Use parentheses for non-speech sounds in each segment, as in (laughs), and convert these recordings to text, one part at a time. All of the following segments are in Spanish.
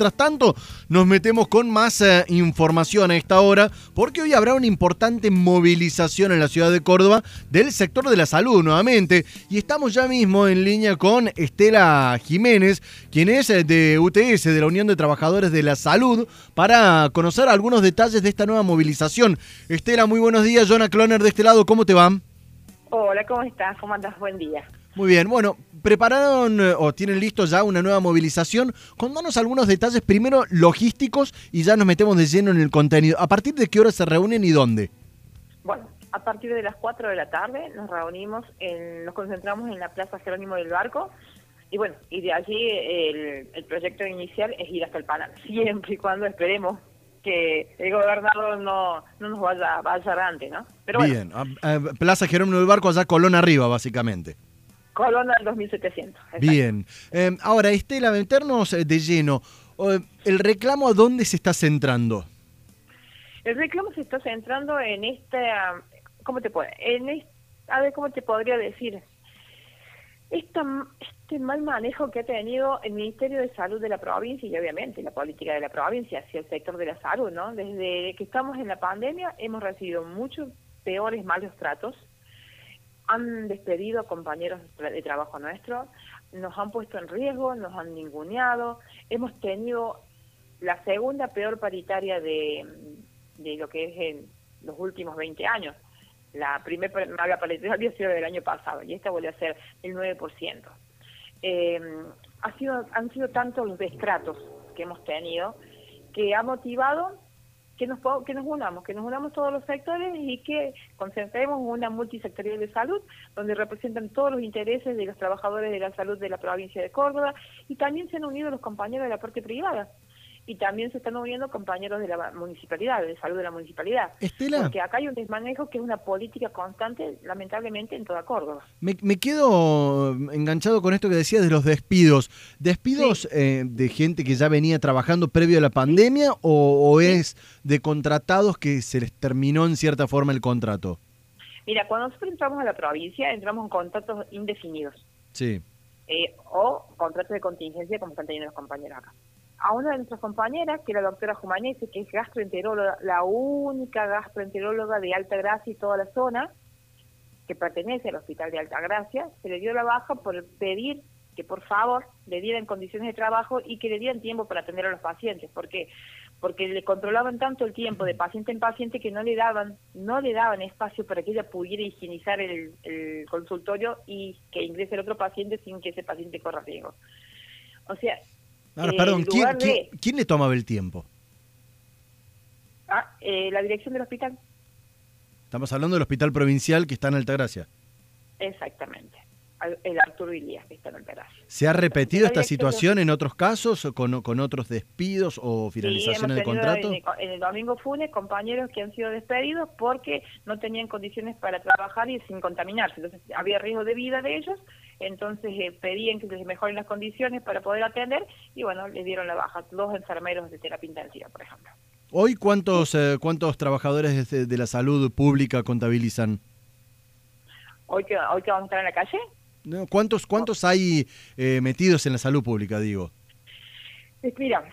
Mientras tanto, nos metemos con más eh, información a esta hora, porque hoy habrá una importante movilización en la ciudad de Córdoba del sector de la salud nuevamente. Y estamos ya mismo en línea con Estela Jiménez, quien es eh, de UTS, de la Unión de Trabajadores de la Salud, para conocer algunos detalles de esta nueva movilización. Estela, muy buenos días. Jonah Cloner de este lado, ¿cómo te va? Hola, ¿cómo estás? ¿Cómo andas? Buen día. Muy bien, bueno, prepararon eh, o tienen listo ya una nueva movilización. Contanos algunos detalles, primero logísticos y ya nos metemos de lleno en el contenido. ¿A partir de qué hora se reúnen y dónde? Bueno, a partir de las 4 de la tarde nos reunimos, en, nos concentramos en la Plaza Jerónimo del Barco y bueno, y de allí el, proyecto inicial es ir hasta el Panal, (laughs) siempre y cuando esperemos que el gobernador no, no nos vaya, vaya adelante, ¿no? Pero Bien, Plaza Jerónimo del Barco, allá Colón arriba, básicamente. Colón al 2700. Bien. Em, ahora, Estela, meternos eh, de lleno. ¿El reclamo a dónde se está centrando? El reclamo se está centrando en esta, ¿cómo te puede? En a ver, ¿cómo te podría decir? Esta, este mal manejo que ha tenido el Ministerio de Salud de la provincia y obviamente la política de la provincia hacia el sector de la salud, ¿no? Desde que estamos en la pandemia hemos recibido muchos peores malos tratos han despedido a compañeros de trabajo nuestros, nos han puesto en riesgo, nos han ninguneado, hemos tenido la segunda peor paritaria de, de lo que es en los últimos 20 años. La primera paritaria había sido del año pasado y esta vuelve a ser el 9%. Eh, ha sido, han sido tantos los destratos que hemos tenido que ha motivado que nos, que nos unamos, que nos unamos todos los sectores y que concentremos una multisectorial de salud donde representan todos los intereses de los trabajadores de la salud de la provincia de Córdoba y también se han unido los compañeros de la parte privada y también se están uniendo compañeros de la municipalidad, de salud de la municipalidad. Estela. Porque acá hay un desmanejo que es una política constante, lamentablemente, en toda Córdoba. Me, quedo enganchado con esto que decías de los despidos. ¿Despidos eh, de gente que ya venía trabajando previo a la pandemia o, es de contratados que se les terminó en cierta forma el contrato? Mira, cuando nosotros entramos a la provincia, entramos en contratos indefinidos. Sí. Eh, o contratos de contingencia, como están teniendo los compañeros acá a una de nuestras compañeras, que era la doctora Jumanese, que es gastroenteróloga, la única gastroenteróloga de Alta Gracia y toda la zona, que pertenece al Hospital de Alta Gracia, se le dio la baja por pedir que por favor le dieran condiciones de trabajo y que le dieran tiempo para atender a los pacientes. ¿Por qué? Porque le controlaban tanto el tiempo de paciente en paciente que no le daban, no le daban espacio para que ella pudiera higienizar el, el consultorio y que ingrese el otro paciente sin que ese paciente corra riesgo. O sea, Ahora, perdón, ¿quién, le tomaba el tiempo? Ah, eh, la dirección del hospital. Estamos hablando del hospital provincial que está en Altagracia. Exactamente. El Arturo Ilías, que está en Altagracia. ¿Se ha repetido esta situación en otros casos, con, con otros despidos o finalizaciones de contrato? En, en el domingo Funes, compañeros que han sido despedidos porque no tenían condiciones para trabajar y sin contaminarse. Entonces, había riesgo de vida de ellos entonces eh, pedían que les mejoren las condiciones para poder atender y bueno, les dieron la baja, dos enfermeros de terapia intensiva, por ejemplo. ¿Hoy cuántos, eh, cuántos trabajadores de, la salud pública contabilizan? ¿Hoy que, hoy que vamos a estar en la calle? ¿Cuántos, cuántos hay eh, metidos en la salud pública, digo? Mira,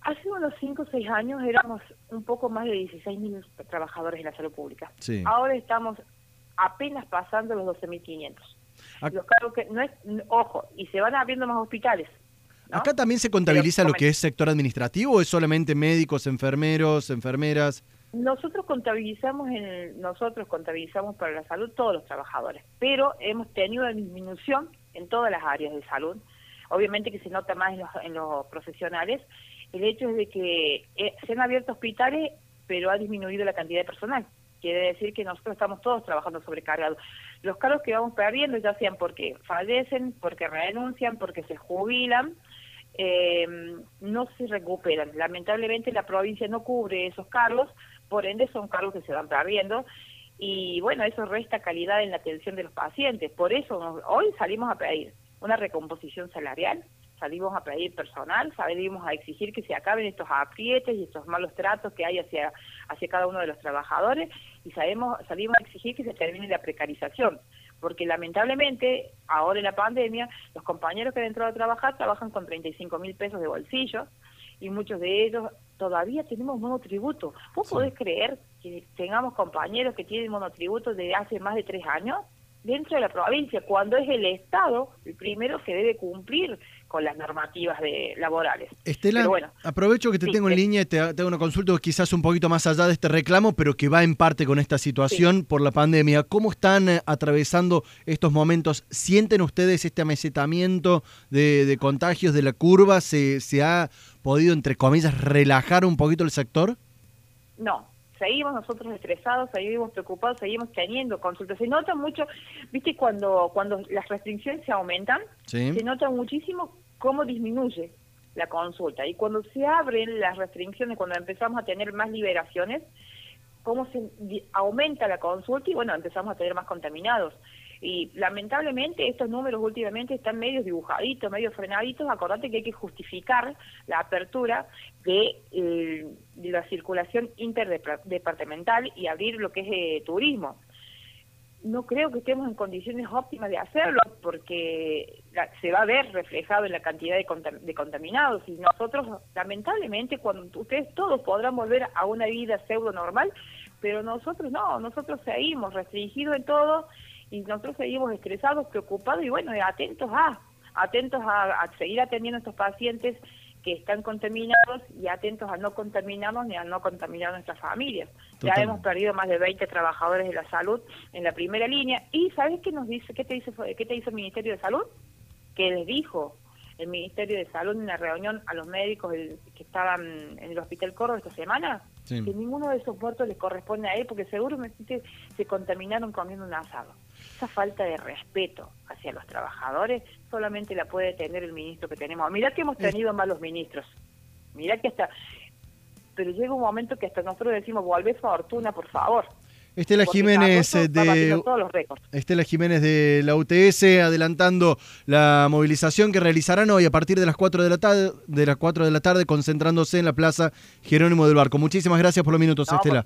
hace unos 5 o 6 años éramos un poco más de 16.000 trabajadores en la salud pública. Ahora estamos apenas pasando los 12.500. Los cargos que no es, ojo, y se van abriendo más hospitales. ¿Acá también se contabiliza lo que es sector administrativo o es solamente médicos, enfermeros, enfermeras? Nosotros contabilizamos en nosotros contabilizamos para la salud todos los trabajadores, pero hemos tenido una disminución en todas las áreas de salud. Obviamente que se nota más en los, en los profesionales. El hecho es de que eh, se han abierto hospitales, pero ha disminuido la cantidad de personal. Quiere decir que nosotros estamos todos trabajando sobrecargados. Los cargos que vamos perdiendo, ya sean porque fallecen, porque renuncian, porque se jubilan, eh, no se recuperan. Lamentablemente la provincia no cubre esos cargos, por ende son cargos que se van perdiendo y bueno, eso resta calidad en la atención de los pacientes. Por eso hoy salimos a pedir una recomposición salarial, salimos a pedir personal, salimos a exigir que se acaben estos aprietes y estos malos tratos que hay hacia, hacia cada uno de los trabajadores y sabemos, salimos a exigir que se termine la precarización, porque lamentablemente ahora en la pandemia los compañeros que han entrado a trabajar trabajan con 35 mil pesos de bolsillo y muchos de ellos todavía tenemos monotributo. ¿Vos podés creer que tengamos compañeros que tienen monotributo desde hace más de tres años? dentro de la provincia, cuando es el Estado el primero que debe cumplir con las normativas de laborales. Estela, aprovecho que te tengo en línea y te, hago una consulta quizás un poquito más allá de este reclamo, pero que va en parte con esta situación por la pandemia. ¿Cómo están eh, atravesando estos momentos? ¿Sienten ustedes este amesetamiento de, contagios de la curva? ¿Se, ¿Se ha podido, entre comillas, relajar un poquito el sector? No, seguimos nosotros estresados, seguimos preocupados, seguimos teniendo consultas. Se nota mucho, viste, cuando, cuando las restricciones se aumentan, se nota muchísimo cómo disminuye la consulta. Y cuando se abren las restricciones, cuando empezamos a tener más liberaciones, cómo se aumenta la consulta y bueno, empezamos a tener más contaminados. Y lamentablemente estos números últimamente están medio dibujaditos, medio frenaditos. Acordate que hay que justificar la apertura de, eh, la circulación interdepartamental y abrir lo que es eh, turismo. No creo que estemos en condiciones óptimas de hacerlo porque se va a ver reflejado en la cantidad de, de contaminados y nosotros lamentablemente cuando ustedes todos podrán volver a una vida pseudo normal, pero nosotros no, nosotros seguimos restringidos en todo y nosotros seguimos estresados, preocupados y bueno, atentos a, atentos a, seguir atendiendo a estos pacientes que están contaminados y atentos a no contaminarnos ni a no contaminar a nuestras familias. Ya hemos perdido más de 20 trabajadores de la salud en la primera línea y ¿sabes qué nos dice? ¿Qué te dice qué te dice el Ministerio de Salud? Que les dijo el Ministerio de Salud en una reunión a los médicos que estaban en el Hospital Córdoba esta semana, que ninguno de esos muertos les corresponde a él porque seguramente se contaminaron comiendo un asado. Esa falta de respeto hacia los trabajadores solamente la puede tener el ministro que tenemos. Mirá que hemos tenido malos ministros. Mirá que hasta... Pero llega un momento que hasta nosotros decimos, vuelve fortuna, por favor. Estela Jiménez de Estela Jiménez de la UTS adelantando la movilización que realizarán hoy a partir de las 4 de la tarde, de las 4 de la tarde concentrándose en la Plaza Jerónimo del Barco. Muchísimas gracias por los minutos, Estela.